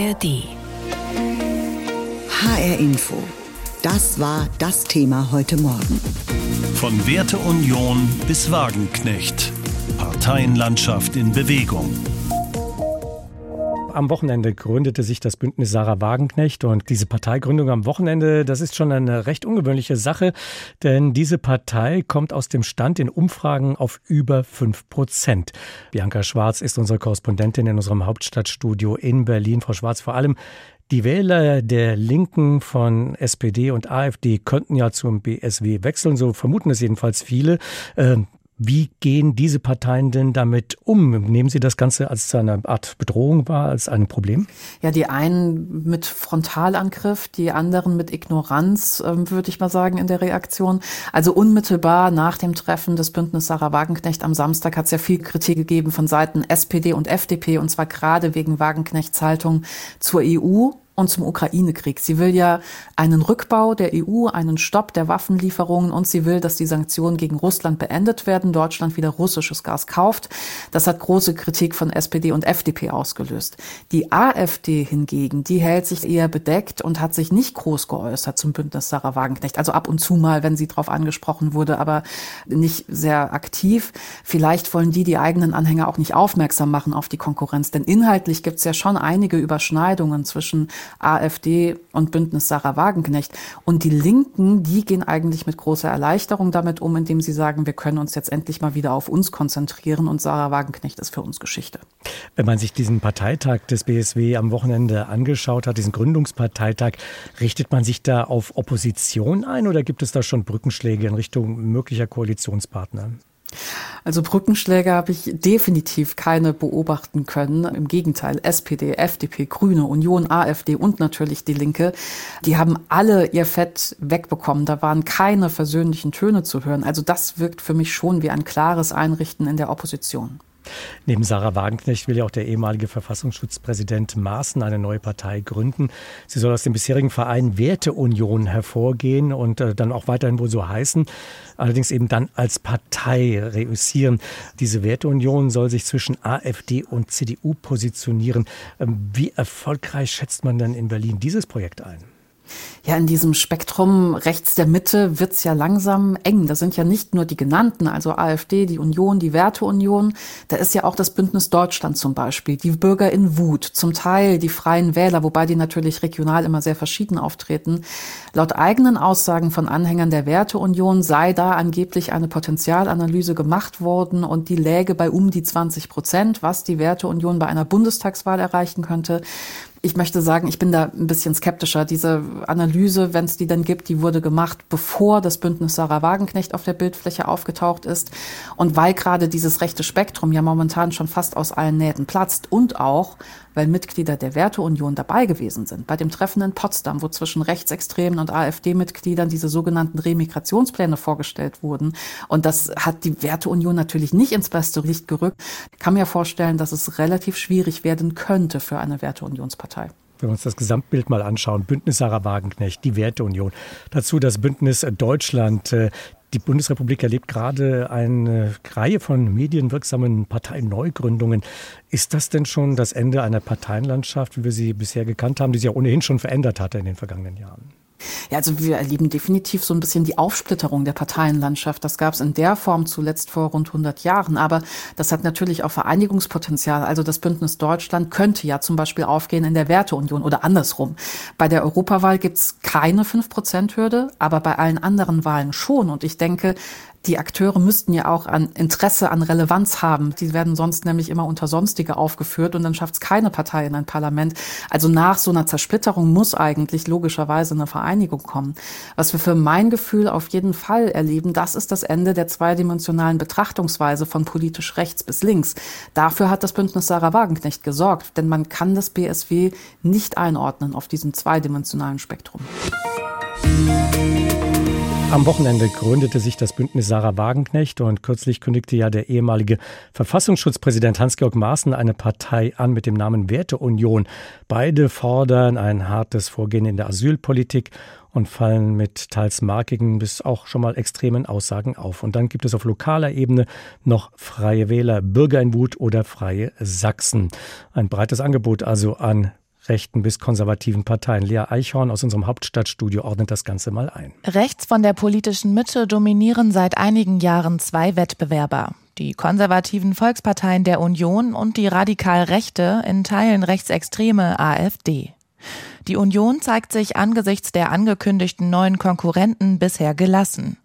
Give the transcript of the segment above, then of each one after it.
ARD. HR Info. Das war das Thema heute Morgen. Von Werteunion bis Wagenknecht. Parteienlandschaft in Bewegung. Am Wochenende gründete sich das Bündnis Sarah Wagenknecht und diese Parteigründung am Wochenende, das ist schon eine recht ungewöhnliche Sache, denn diese Partei kommt aus dem Stand in Umfragen auf über fünf Prozent. Bianca Schwarz ist unsere Korrespondentin in unserem Hauptstadtstudio in Berlin. Frau Schwarz, vor allem die Wähler der Linken von SPD und AfD könnten ja zum BSW wechseln, so vermuten es jedenfalls viele. Wie gehen diese Parteien denn damit um? Nehmen Sie das Ganze als eine Art Bedrohung wahr, als ein Problem? Ja, die einen mit Frontalangriff, die anderen mit Ignoranz, ähm, würde ich mal sagen, in der Reaktion. Also unmittelbar nach dem Treffen des Bündnis Sarah Wagenknecht am Samstag hat es ja viel Kritik gegeben von Seiten SPD und FDP, und zwar gerade wegen Wagenknechts Haltung zur EU und zum Ukraine-Krieg. Sie will ja einen Rückbau der EU, einen Stopp der Waffenlieferungen und sie will, dass die Sanktionen gegen Russland beendet werden, Deutschland wieder russisches Gas kauft. Das hat große Kritik von SPD und FDP ausgelöst. Die AfD hingegen, die hält sich eher bedeckt und hat sich nicht groß geäußert zum Bündnis Sarah Wagenknecht. Also ab und zu mal, wenn sie darauf angesprochen wurde, aber nicht sehr aktiv. Vielleicht wollen die die eigenen Anhänger auch nicht aufmerksam machen auf die Konkurrenz, denn inhaltlich gibt es ja schon einige Überschneidungen zwischen AfD und Bündnis Sarah Wagenknecht. Und die Linken, die gehen eigentlich mit großer Erleichterung damit um, indem sie sagen, wir können uns jetzt endlich mal wieder auf uns konzentrieren und Sarah Wagenknecht ist für uns Geschichte. Wenn man sich diesen Parteitag des BSW am Wochenende angeschaut hat, diesen Gründungsparteitag, richtet man sich da auf Opposition ein oder gibt es da schon Brückenschläge in Richtung möglicher Koalitionspartner? Also Brückenschläge habe ich definitiv keine beobachten können. Im Gegenteil, SPD, FDP, Grüne, Union, AfD und natürlich die Linke, die haben alle ihr Fett wegbekommen. Da waren keine versöhnlichen Töne zu hören. Also das wirkt für mich schon wie ein klares Einrichten in der Opposition. Neben Sarah Wagenknecht will ja auch der ehemalige Verfassungsschutzpräsident Maaßen eine neue Partei gründen. Sie soll aus dem bisherigen Verein Werteunion hervorgehen und äh, dann auch weiterhin wohl so heißen, allerdings eben dann als Partei reüssieren. Diese Werteunion soll sich zwischen AfD und CDU positionieren. Ähm, wie erfolgreich schätzt man denn in Berlin dieses Projekt ein? Ja, in diesem Spektrum rechts der Mitte wird's ja langsam eng. Da sind ja nicht nur die genannten, also AfD, die Union, die Werteunion. Da ist ja auch das Bündnis Deutschland zum Beispiel, die Bürger in Wut, zum Teil die Freien Wähler, wobei die natürlich regional immer sehr verschieden auftreten. Laut eigenen Aussagen von Anhängern der Werteunion sei da angeblich eine Potenzialanalyse gemacht worden und die läge bei um die 20 Prozent, was die Werteunion bei einer Bundestagswahl erreichen könnte. Ich möchte sagen, ich bin da ein bisschen skeptischer. Diese Analyse, wenn es die denn gibt, die wurde gemacht, bevor das Bündnis Sarah Wagenknecht auf der Bildfläche aufgetaucht ist. Und weil gerade dieses rechte Spektrum ja momentan schon fast aus allen Nähten platzt und auch, weil Mitglieder der Werteunion dabei gewesen sind. Bei dem Treffen in Potsdam, wo zwischen Rechtsextremen und AfD-Mitgliedern diese sogenannten Remigrationspläne vorgestellt wurden. Und das hat die Werteunion natürlich nicht ins beste Licht gerückt. Ich kann mir vorstellen, dass es relativ schwierig werden könnte für eine Werteunionspartei. Wenn wir uns das Gesamtbild mal anschauen, Bündnis Sarah Wagenknecht, die Werteunion, dazu das Bündnis Deutschland, äh, die Bundesrepublik erlebt gerade eine Reihe von medienwirksamen Parteineugründungen. Ist das denn schon das Ende einer Parteienlandschaft, wie wir sie bisher gekannt haben, die sich ja ohnehin schon verändert hatte in den vergangenen Jahren? Ja, also wir erleben definitiv so ein bisschen die Aufsplitterung der Parteienlandschaft. Das gab es in der Form zuletzt vor rund 100 Jahren. Aber das hat natürlich auch Vereinigungspotenzial. Also das Bündnis Deutschland könnte ja zum Beispiel aufgehen in der Werteunion oder andersrum. Bei der Europawahl gibt's keine 5-Prozent-Hürde, aber bei allen anderen Wahlen schon. Und ich denke, die Akteure müssten ja auch an Interesse an Relevanz haben. Die werden sonst nämlich immer unter Sonstige aufgeführt und dann schafft es keine Partei in ein Parlament. Also nach so einer Zersplitterung muss eigentlich logischerweise eine Vereinigung kommen. Was wir für mein Gefühl auf jeden Fall erleben, das ist das Ende der zweidimensionalen Betrachtungsweise von politisch rechts bis links. Dafür hat das Bündnis Sarah Wagenknecht gesorgt, denn man kann das BSW nicht einordnen auf diesem zweidimensionalen Spektrum. Am Wochenende gründete sich das Bündnis Sarah Wagenknecht und kürzlich kündigte ja der ehemalige Verfassungsschutzpräsident Hans-Georg Maaßen eine Partei an mit dem Namen Werteunion. Beide fordern ein hartes Vorgehen in der Asylpolitik und fallen mit teils markigen bis auch schon mal extremen Aussagen auf. Und dann gibt es auf lokaler Ebene noch Freie Wähler, Bürger in Wut oder Freie Sachsen. Ein breites Angebot also an rechten bis konservativen Parteien. Lea Eichhorn aus unserem Hauptstadtstudio ordnet das Ganze mal ein. Rechts von der politischen Mitte dominieren seit einigen Jahren zwei Wettbewerber. Die konservativen Volksparteien der Union und die radikal rechte, in Teilen rechtsextreme AfD. Die Union zeigt sich angesichts der angekündigten neuen Konkurrenten bisher gelassen.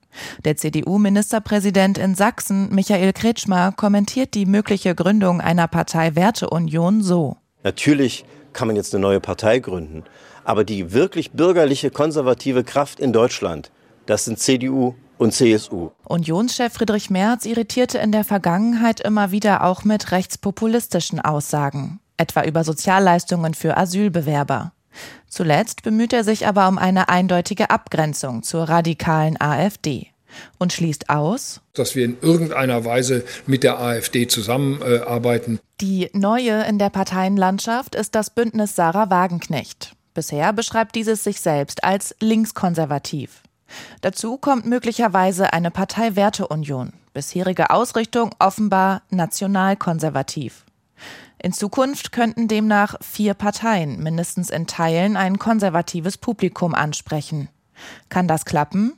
Der CDU-Ministerpräsident in Sachsen, Michael Kretschmer, kommentiert die mögliche Gründung einer Partei Werteunion so. Natürlich kann man jetzt eine neue Partei gründen, aber die wirklich bürgerliche konservative Kraft in Deutschland, das sind CDU und CSU. Unionschef Friedrich Merz irritierte in der Vergangenheit immer wieder auch mit rechtspopulistischen Aussagen, etwa über Sozialleistungen für Asylbewerber. Zuletzt bemüht er sich aber um eine eindeutige Abgrenzung zur radikalen AfD und schließt aus, dass wir in irgendeiner Weise mit der AfD zusammenarbeiten. Die neue in der Parteienlandschaft ist das Bündnis Sarah Wagenknecht. Bisher beschreibt dieses sich selbst als linkskonservativ. Dazu kommt möglicherweise eine Parteiwerteunion, bisherige Ausrichtung offenbar nationalkonservativ. In Zukunft könnten demnach vier Parteien mindestens in Teilen ein konservatives Publikum ansprechen. Kann das klappen?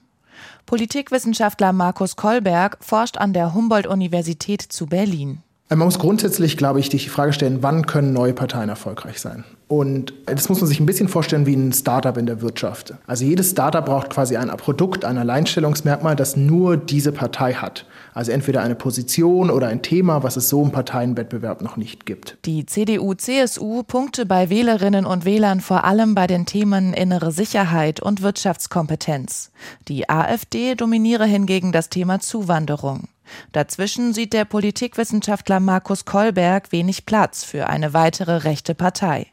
Politikwissenschaftler Markus Kolberg forscht an der Humboldt-Universität zu Berlin. Man muss grundsätzlich, glaube ich, die Frage stellen, wann können neue Parteien erfolgreich sein? Und das muss man sich ein bisschen vorstellen wie ein Startup in der Wirtschaft. Also jedes Startup braucht quasi ein Produkt, ein Alleinstellungsmerkmal, das nur diese Partei hat. Also entweder eine Position oder ein Thema, was es so im Parteienwettbewerb noch nicht gibt. Die CDU-CSU punkte bei Wählerinnen und Wählern vor allem bei den Themen innere Sicherheit und Wirtschaftskompetenz. Die AfD dominiere hingegen das Thema Zuwanderung. Dazwischen sieht der Politikwissenschaftler Markus Kolberg wenig Platz für eine weitere rechte Partei.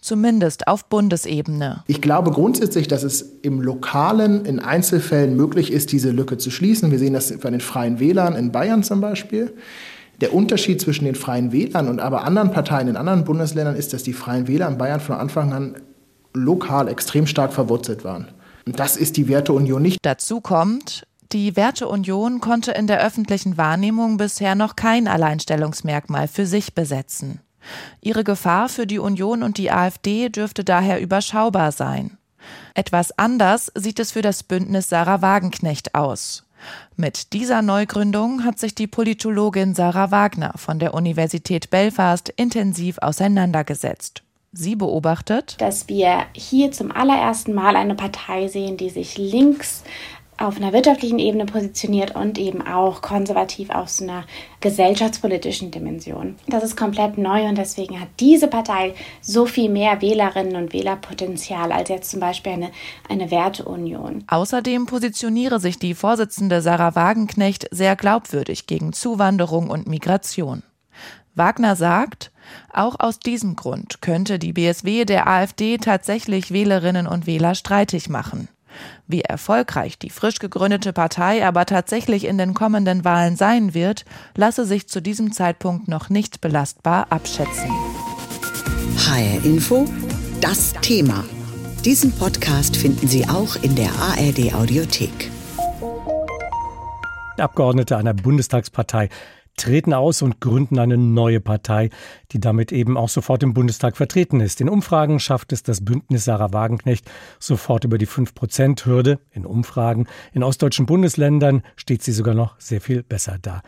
Zumindest auf Bundesebene. Ich glaube grundsätzlich, dass es im Lokalen in Einzelfällen möglich ist, diese Lücke zu schließen. Wir sehen das bei den Freien Wählern in Bayern zum Beispiel. Der Unterschied zwischen den Freien Wählern und aber anderen Parteien in anderen Bundesländern ist, dass die Freien Wähler in Bayern von Anfang an lokal extrem stark verwurzelt waren. Und das ist die Werteunion nicht. Dazu kommt, die Werteunion konnte in der öffentlichen Wahrnehmung bisher noch kein Alleinstellungsmerkmal für sich besetzen. Ihre Gefahr für die Union und die AfD dürfte daher überschaubar sein. Etwas anders sieht es für das Bündnis Sarah Wagenknecht aus. Mit dieser Neugründung hat sich die Politologin Sarah Wagner von der Universität Belfast intensiv auseinandergesetzt. Sie beobachtet, dass wir hier zum allerersten Mal eine Partei sehen, die sich links auf einer wirtschaftlichen Ebene positioniert und eben auch konservativ aus einer gesellschaftspolitischen Dimension. Das ist komplett neu und deswegen hat diese Partei so viel mehr Wählerinnen und Wählerpotenzial als jetzt zum Beispiel eine, eine Werteunion. Außerdem positioniere sich die Vorsitzende Sarah Wagenknecht sehr glaubwürdig gegen Zuwanderung und Migration. Wagner sagt, auch aus diesem Grund könnte die BSW der AfD tatsächlich Wählerinnen und Wähler streitig machen. Wie erfolgreich die frisch gegründete Partei aber tatsächlich in den kommenden Wahlen sein wird, lasse sich zu diesem Zeitpunkt noch nicht belastbar abschätzen. HR Info, das Thema. Diesen Podcast finden Sie auch in der ARD Audiothek. Abgeordnete einer Bundestagspartei treten aus und gründen eine neue Partei, die damit eben auch sofort im Bundestag vertreten ist. In Umfragen schafft es das Bündnis Sarah Wagenknecht sofort über die 5-Prozent-Hürde. In Umfragen in ostdeutschen Bundesländern steht sie sogar noch sehr viel besser da.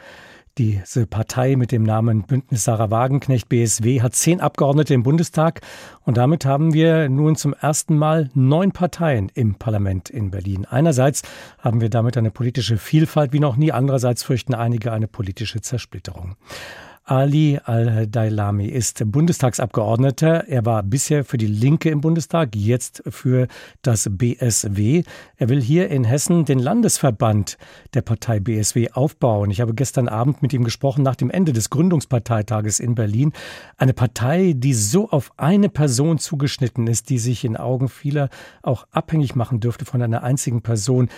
Diese Partei mit dem Namen Bündnis Sarah Wagenknecht BSW hat zehn Abgeordnete im Bundestag und damit haben wir nun zum ersten Mal neun Parteien im Parlament in Berlin. Einerseits haben wir damit eine politische Vielfalt wie noch nie, andererseits fürchten einige eine politische Zersplitterung. Ali Al-Dailami ist Bundestagsabgeordneter. Er war bisher für die Linke im Bundestag, jetzt für das BSW. Er will hier in Hessen den Landesverband der Partei BSW aufbauen. Ich habe gestern Abend mit ihm gesprochen nach dem Ende des Gründungsparteitages in Berlin. Eine Partei, die so auf eine Person zugeschnitten ist, die sich in Augen vieler auch abhängig machen dürfte von einer einzigen Person.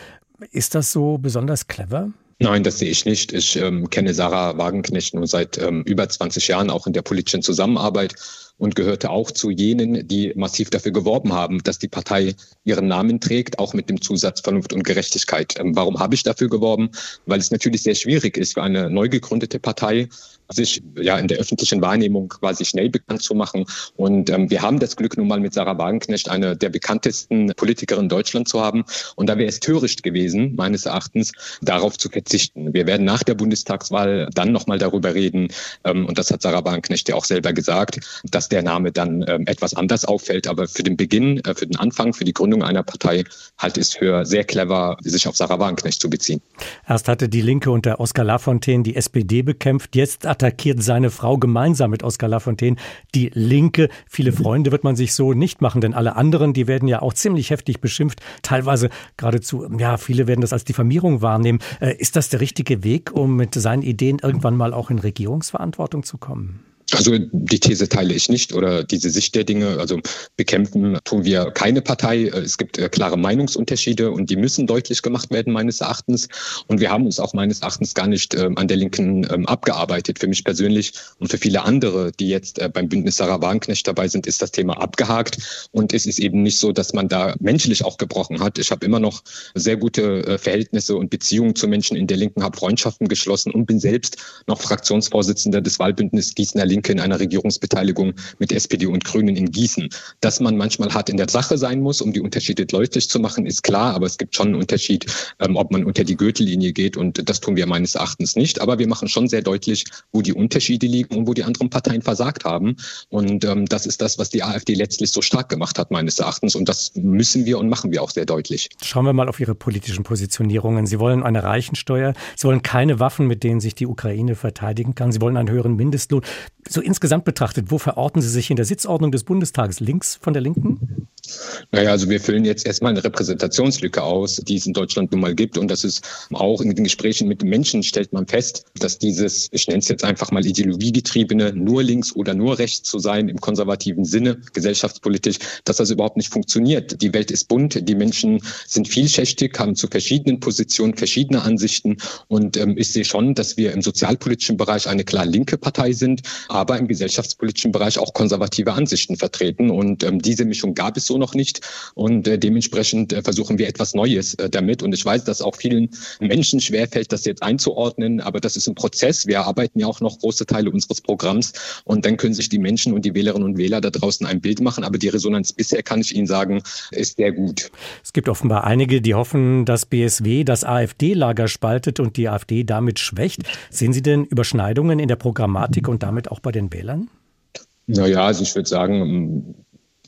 Ist das so besonders clever? Nein, das sehe ich nicht. Ich ähm, kenne Sarah Wagenknecht nur seit ähm, über 20 Jahren, auch in der politischen Zusammenarbeit. Und gehörte auch zu jenen, die massiv dafür geworben haben, dass die Partei ihren Namen trägt, auch mit dem Zusatz Vernunft und Gerechtigkeit. Ähm, warum habe ich dafür geworben? Weil es natürlich sehr schwierig ist für eine neu gegründete Partei, sich ja in der öffentlichen Wahrnehmung quasi schnell bekannt zu machen. Und ähm, wir haben das Glück nun mal mit Sarah Wagenknecht, eine der bekanntesten Politikerinnen Deutschland zu haben. Und da wäre es töricht gewesen, meines Erachtens, darauf zu verzichten. Wir werden nach der Bundestagswahl dann nochmal darüber reden, ähm, und das hat Sarah Wagenknecht ja auch selber gesagt, dass der Name dann ähm, etwas anders auffällt. Aber für den Beginn, äh, für den Anfang, für die Gründung einer Partei ich es für sehr clever, sich auf Sarah Wagenknecht zu beziehen. Erst hatte die Linke unter Oskar Lafontaine die SPD bekämpft, jetzt attackiert seine Frau gemeinsam mit Oskar Lafontaine die Linke. Viele Freunde wird man sich so nicht machen, denn alle anderen, die werden ja auch ziemlich heftig beschimpft, teilweise geradezu, ja, viele werden das als Diffamierung wahrnehmen. Äh, ist das der richtige Weg, um mit seinen Ideen irgendwann mal auch in Regierungsverantwortung zu kommen? Also die These teile ich nicht oder diese Sicht der Dinge. Also bekämpfen tun wir keine Partei. Es gibt äh, klare Meinungsunterschiede und die müssen deutlich gemacht werden meines Erachtens. Und wir haben uns auch meines Erachtens gar nicht ähm, an der Linken ähm, abgearbeitet. Für mich persönlich und für viele andere, die jetzt äh, beim Bündnis Sarah Wagenknecht dabei sind, ist das Thema abgehakt. Und es ist eben nicht so, dass man da menschlich auch gebrochen hat. Ich habe immer noch sehr gute äh, Verhältnisse und Beziehungen zu Menschen in der Linken, habe Freundschaften geschlossen und bin selbst noch Fraktionsvorsitzender des Wahlbündnisses Gießener Linke Linke in einer Regierungsbeteiligung mit SPD und Grünen in Gießen. Dass man manchmal hart in der Sache sein muss, um die Unterschiede deutlich zu machen, ist klar, aber es gibt schon einen Unterschied, ähm, ob man unter die Gürtellinie geht und das tun wir meines Erachtens nicht. Aber wir machen schon sehr deutlich, wo die Unterschiede liegen und wo die anderen Parteien versagt haben. Und ähm, das ist das, was die AfD letztlich so stark gemacht hat, meines Erachtens. Und das müssen wir und machen wir auch sehr deutlich. Schauen wir mal auf Ihre politischen Positionierungen. Sie wollen eine Reichensteuer. Sie wollen keine Waffen, mit denen sich die Ukraine verteidigen kann. Sie wollen einen höheren Mindestlohn so insgesamt betrachtet, wo verorten Sie sich in der Sitzordnung des Bundestages? Links von der Linken? Naja, also wir füllen jetzt erstmal eine Repräsentationslücke aus, die es in Deutschland nun mal gibt. Und das ist auch in den Gesprächen mit Menschen stellt man fest, dass dieses, ich nenne es jetzt einfach mal ideologiegetriebene, nur links oder nur rechts zu sein im konservativen Sinne, gesellschaftspolitisch, dass das überhaupt nicht funktioniert. Die Welt ist bunt, die Menschen sind vielschichtig, haben zu verschiedenen Positionen verschiedene Ansichten. Und ähm, ich sehe schon, dass wir im sozialpolitischen Bereich eine klar linke Partei sind, aber im gesellschaftspolitischen Bereich auch konservative Ansichten vertreten. Und ähm, diese Mischung gab es so noch nicht. Und äh, dementsprechend äh, versuchen wir etwas Neues äh, damit. Und ich weiß, dass auch vielen Menschen schwerfällt, das jetzt einzuordnen. Aber das ist ein Prozess. Wir arbeiten ja auch noch große Teile unseres Programms. Und dann können sich die Menschen und die Wählerinnen und Wähler da draußen ein Bild machen. Aber die Resonanz bisher, kann ich Ihnen sagen, ist sehr gut. Es gibt offenbar einige, die hoffen, dass BSW das AfD-Lager spaltet und die AfD damit schwächt. Sehen Sie denn Überschneidungen in der Programmatik und damit auch bei den Wählern? Naja, also ich würde sagen,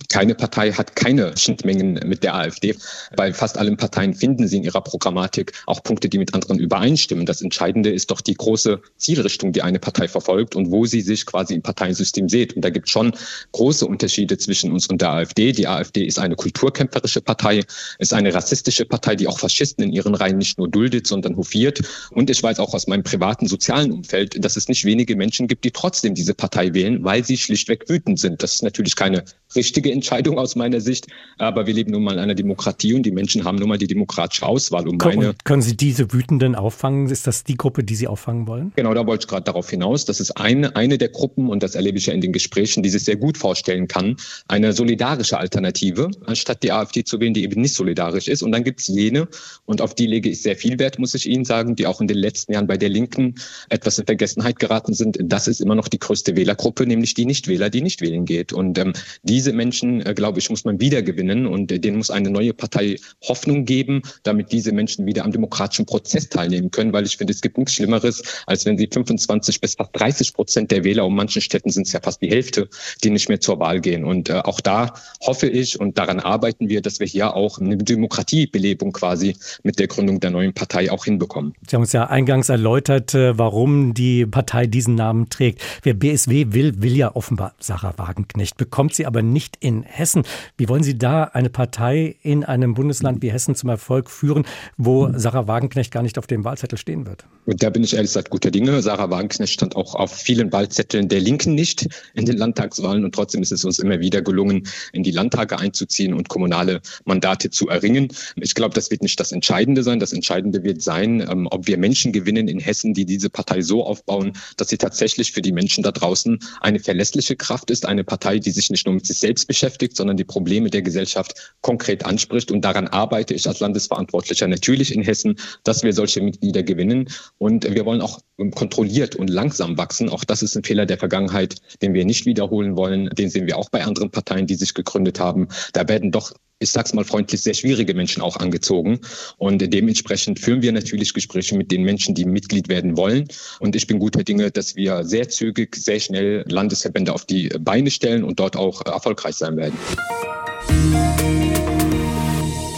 keine Partei hat keine Schnittmengen mit der AfD. Bei fast allen Parteien finden sie in ihrer Programmatik auch Punkte, die mit anderen übereinstimmen. Das Entscheidende ist doch die große Zielrichtung, die eine Partei verfolgt und wo sie sich quasi im Parteiensystem sieht. Und da gibt es schon große Unterschiede zwischen uns und der AfD. Die AfD ist eine kulturkämpferische Partei, ist eine rassistische Partei, die auch Faschisten in ihren Reihen nicht nur duldet, sondern hofiert. Und ich weiß auch aus meinem privaten sozialen Umfeld, dass es nicht wenige Menschen gibt, die trotzdem diese Partei wählen, weil sie schlichtweg wütend sind. Das ist natürlich keine richtige Entscheidung aus meiner Sicht. Aber wir leben nun mal in einer Demokratie und die Menschen haben nun mal die demokratische Auswahl. Und meine können Sie diese Wütenden auffangen? Ist das die Gruppe, die Sie auffangen wollen? Genau, da wollte ich gerade darauf hinaus. Das ist eine, eine der Gruppen, und das erlebe ich ja in den Gesprächen, die sich sehr gut vorstellen kann, eine solidarische Alternative, anstatt die AfD zu wählen, die eben nicht solidarisch ist. Und dann gibt es jene, und auf die lege ich sehr viel Wert, muss ich Ihnen sagen, die auch in den letzten Jahren bei der Linken etwas in Vergessenheit geraten sind. Das ist immer noch die größte Wählergruppe, nämlich die Nichtwähler, die nicht wählen geht. Und ähm, diese Menschen, äh, glaube ich, muss man wiedergewinnen und äh, denen muss eine neue Partei Hoffnung geben, damit diese Menschen wieder am demokratischen Prozess teilnehmen können, weil ich finde, es gibt nichts Schlimmeres, als wenn sie 25 bis fast 30 Prozent der Wähler, um manchen Städten sind es ja fast die Hälfte, die nicht mehr zur Wahl gehen. Und äh, auch da hoffe ich und daran arbeiten wir, dass wir hier auch eine Demokratiebelebung quasi mit der Gründung der neuen Partei auch hinbekommen. Sie haben uns ja eingangs erläutert, äh, warum die Partei diesen Namen trägt. Wer BSW will, will ja offenbar Sarah Wagenknecht, bekommt sie aber nicht nicht in Hessen. Wie wollen Sie da eine Partei in einem Bundesland wie Hessen zum Erfolg führen, wo Sarah Wagenknecht gar nicht auf dem Wahlzettel stehen wird? Da bin ich ehrlich gesagt guter Dinge. Sarah Wagenknecht stand auch auf vielen Wahlzetteln der Linken nicht in den Landtagswahlen und trotzdem ist es uns immer wieder gelungen, in die Landtage einzuziehen und kommunale Mandate zu erringen. Ich glaube, das wird nicht das Entscheidende sein. Das Entscheidende wird sein, ähm, ob wir Menschen gewinnen in Hessen, die diese Partei so aufbauen, dass sie tatsächlich für die Menschen da draußen eine verlässliche Kraft ist, eine Partei, die sich nicht nur mit sich selbst beschäftigt, sondern die Probleme der Gesellschaft konkret anspricht. Und daran arbeite ich als Landesverantwortlicher natürlich in Hessen, dass wir solche Mitglieder gewinnen. Und wir wollen auch kontrolliert und langsam wachsen. Auch das ist ein Fehler der Vergangenheit, den wir nicht wiederholen wollen. Den sehen wir auch bei anderen Parteien, die sich gegründet haben. Da werden doch ich sag's mal freundlich, sehr schwierige Menschen auch angezogen. Und dementsprechend führen wir natürlich Gespräche mit den Menschen, die Mitglied werden wollen. Und ich bin guter Dinge, dass wir sehr zügig, sehr schnell Landesverbände auf die Beine stellen und dort auch erfolgreich sein werden.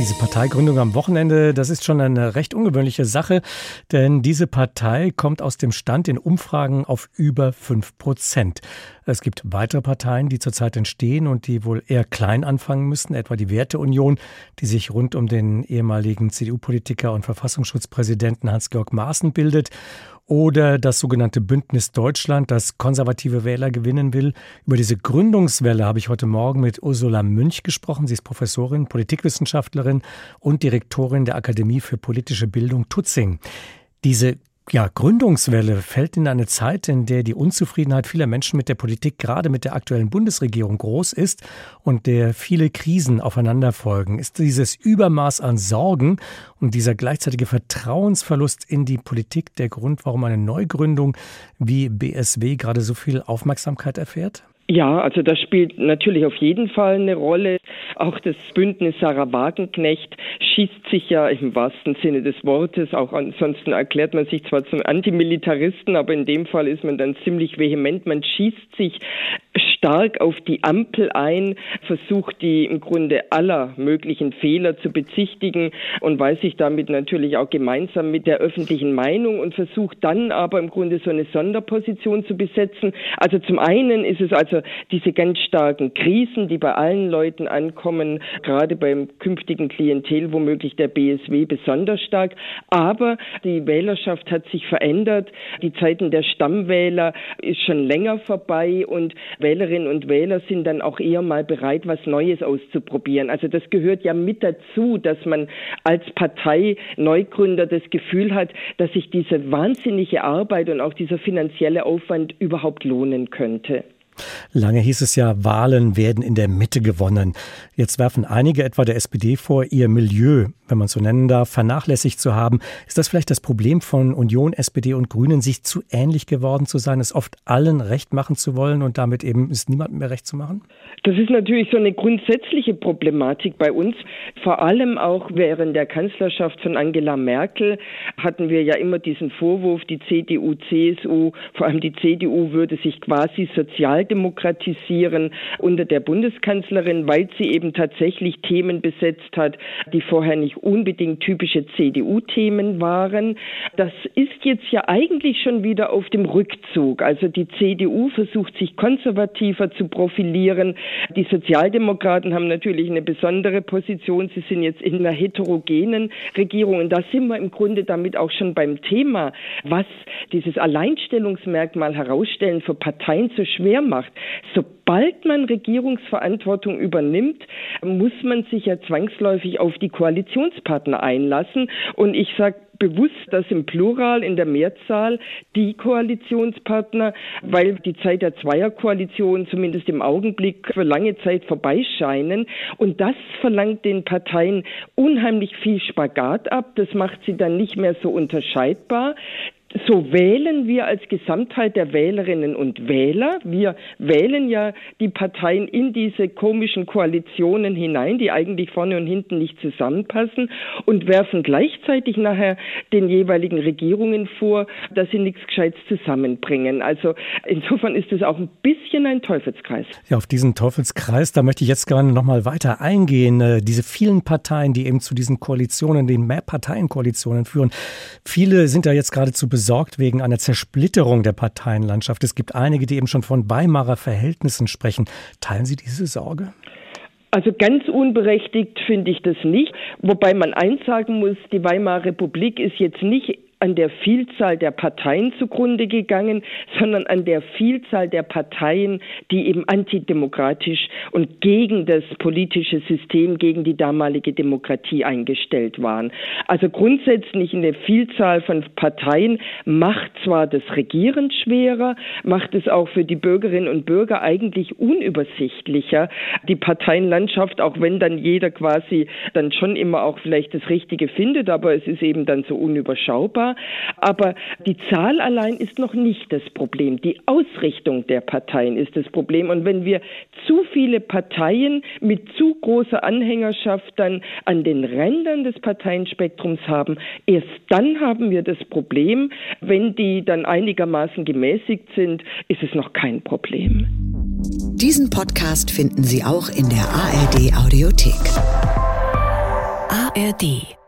Diese Parteigründung am Wochenende, das ist schon eine recht ungewöhnliche Sache, denn diese Partei kommt aus dem Stand in Umfragen auf über fünf Prozent. Es gibt weitere Parteien, die zurzeit entstehen und die wohl eher klein anfangen müssen, etwa die Werteunion, die sich rund um den ehemaligen CDU-Politiker und Verfassungsschutzpräsidenten Hans-Georg Maaßen bildet oder das sogenannte Bündnis Deutschland, das konservative Wähler gewinnen will. Über diese Gründungswelle habe ich heute Morgen mit Ursula Münch gesprochen. Sie ist Professorin, Politikwissenschaftlerin und Direktorin der Akademie für politische Bildung Tutzing. Diese ja, Gründungswelle fällt in eine Zeit, in der die Unzufriedenheit vieler Menschen mit der Politik, gerade mit der aktuellen Bundesregierung, groß ist und der viele Krisen aufeinander folgen. Ist dieses Übermaß an Sorgen und dieser gleichzeitige Vertrauensverlust in die Politik der Grund, warum eine Neugründung wie BSW gerade so viel Aufmerksamkeit erfährt? Ja, also das spielt natürlich auf jeden Fall eine Rolle. Auch das Bündnis Sarah Wagenknecht schießt sich ja im wahrsten Sinne des Wortes, auch ansonsten erklärt man sich zwar zum Antimilitaristen, aber in dem Fall ist man dann ziemlich vehement. Man schießt sich stark auf die Ampel ein, versucht die im Grunde aller möglichen Fehler zu bezichtigen und weiß sich damit natürlich auch gemeinsam mit der öffentlichen Meinung und versucht dann aber im Grunde so eine Sonderposition zu besetzen. Also zum einen ist es also diese ganz starken Krisen, die bei allen Leuten ankommen, gerade beim künftigen Klientel womöglich der BSW besonders stark. Aber die Wählerschaft hat sich verändert. Die Zeiten der Stammwähler ist schon länger vorbei und Wählerinnen Wählerinnen und Wähler sind dann auch eher mal bereit, was Neues auszuprobieren. Also das gehört ja mit dazu, dass man als Partei Neugründer das Gefühl hat, dass sich diese wahnsinnige Arbeit und auch dieser finanzielle Aufwand überhaupt lohnen könnte. Lange hieß es ja, Wahlen werden in der Mitte gewonnen. Jetzt werfen einige etwa der SPD vor, ihr Milieu, wenn man es so nennen darf, vernachlässigt zu haben. Ist das vielleicht das Problem von Union, SPD und Grünen, sich zu ähnlich geworden zu sein, es oft allen recht machen zu wollen und damit eben es niemandem mehr recht zu machen? Das ist natürlich so eine grundsätzliche Problematik bei uns. Vor allem auch während der Kanzlerschaft von Angela Merkel hatten wir ja immer diesen Vorwurf, die CDU, CSU, vor allem die CDU würde sich quasi sozial demokratisieren unter der Bundeskanzlerin, weil sie eben tatsächlich Themen besetzt hat, die vorher nicht unbedingt typische CDU-Themen waren. Das ist jetzt ja eigentlich schon wieder auf dem Rückzug. Also die CDU versucht sich konservativer zu profilieren. Die Sozialdemokraten haben natürlich eine besondere Position. Sie sind jetzt in einer heterogenen Regierung. Und da sind wir im Grunde damit auch schon beim Thema, was dieses Alleinstellungsmerkmal herausstellen für Parteien so schwer macht macht. Sobald man Regierungsverantwortung übernimmt, muss man sich ja zwangsläufig auf die Koalitionspartner einlassen. Und ich sage bewusst das im Plural, in der Mehrzahl, die Koalitionspartner, weil die Zeit der Zweierkoalition zumindest im Augenblick für lange Zeit vorbeischeinen. Und das verlangt den Parteien unheimlich viel Spagat ab. Das macht sie dann nicht mehr so unterscheidbar so wählen wir als Gesamtheit der Wählerinnen und Wähler. Wir wählen ja die Parteien in diese komischen Koalitionen hinein, die eigentlich vorne und hinten nicht zusammenpassen und werfen gleichzeitig nachher den jeweiligen Regierungen vor, dass sie nichts Gescheites zusammenbringen. Also insofern ist es auch ein bisschen ein Teufelskreis. Ja, auf diesen Teufelskreis, da möchte ich jetzt gerne noch mal weiter eingehen. Äh, diese vielen Parteien, die eben zu diesen Koalitionen, den Mehrparteienkoalitionen führen. Viele sind da jetzt gerade zu besorgt wegen einer Zersplitterung der Parteienlandschaft. Es gibt einige, die eben schon von Weimarer Verhältnissen sprechen. Teilen Sie diese Sorge? Also ganz unberechtigt finde ich das nicht, wobei man eins sagen muss, die Weimarer Republik ist jetzt nicht an der Vielzahl der Parteien zugrunde gegangen, sondern an der Vielzahl der Parteien, die eben antidemokratisch und gegen das politische System, gegen die damalige Demokratie eingestellt waren. Also grundsätzlich eine Vielzahl von Parteien macht zwar das Regieren schwerer, macht es auch für die Bürgerinnen und Bürger eigentlich unübersichtlicher, die Parteienlandschaft, auch wenn dann jeder quasi dann schon immer auch vielleicht das Richtige findet, aber es ist eben dann so unüberschaubar war. Aber die Zahl allein ist noch nicht das Problem. Die Ausrichtung der Parteien ist das Problem. Und wenn wir zu viele Parteien mit zu großer Anhängerschaft dann an den Rändern des Parteienspektrums haben, erst dann haben wir das Problem. Wenn die dann einigermaßen gemäßigt sind, ist es noch kein Problem. Diesen Podcast finden Sie auch in der ARD Audiothek. ARD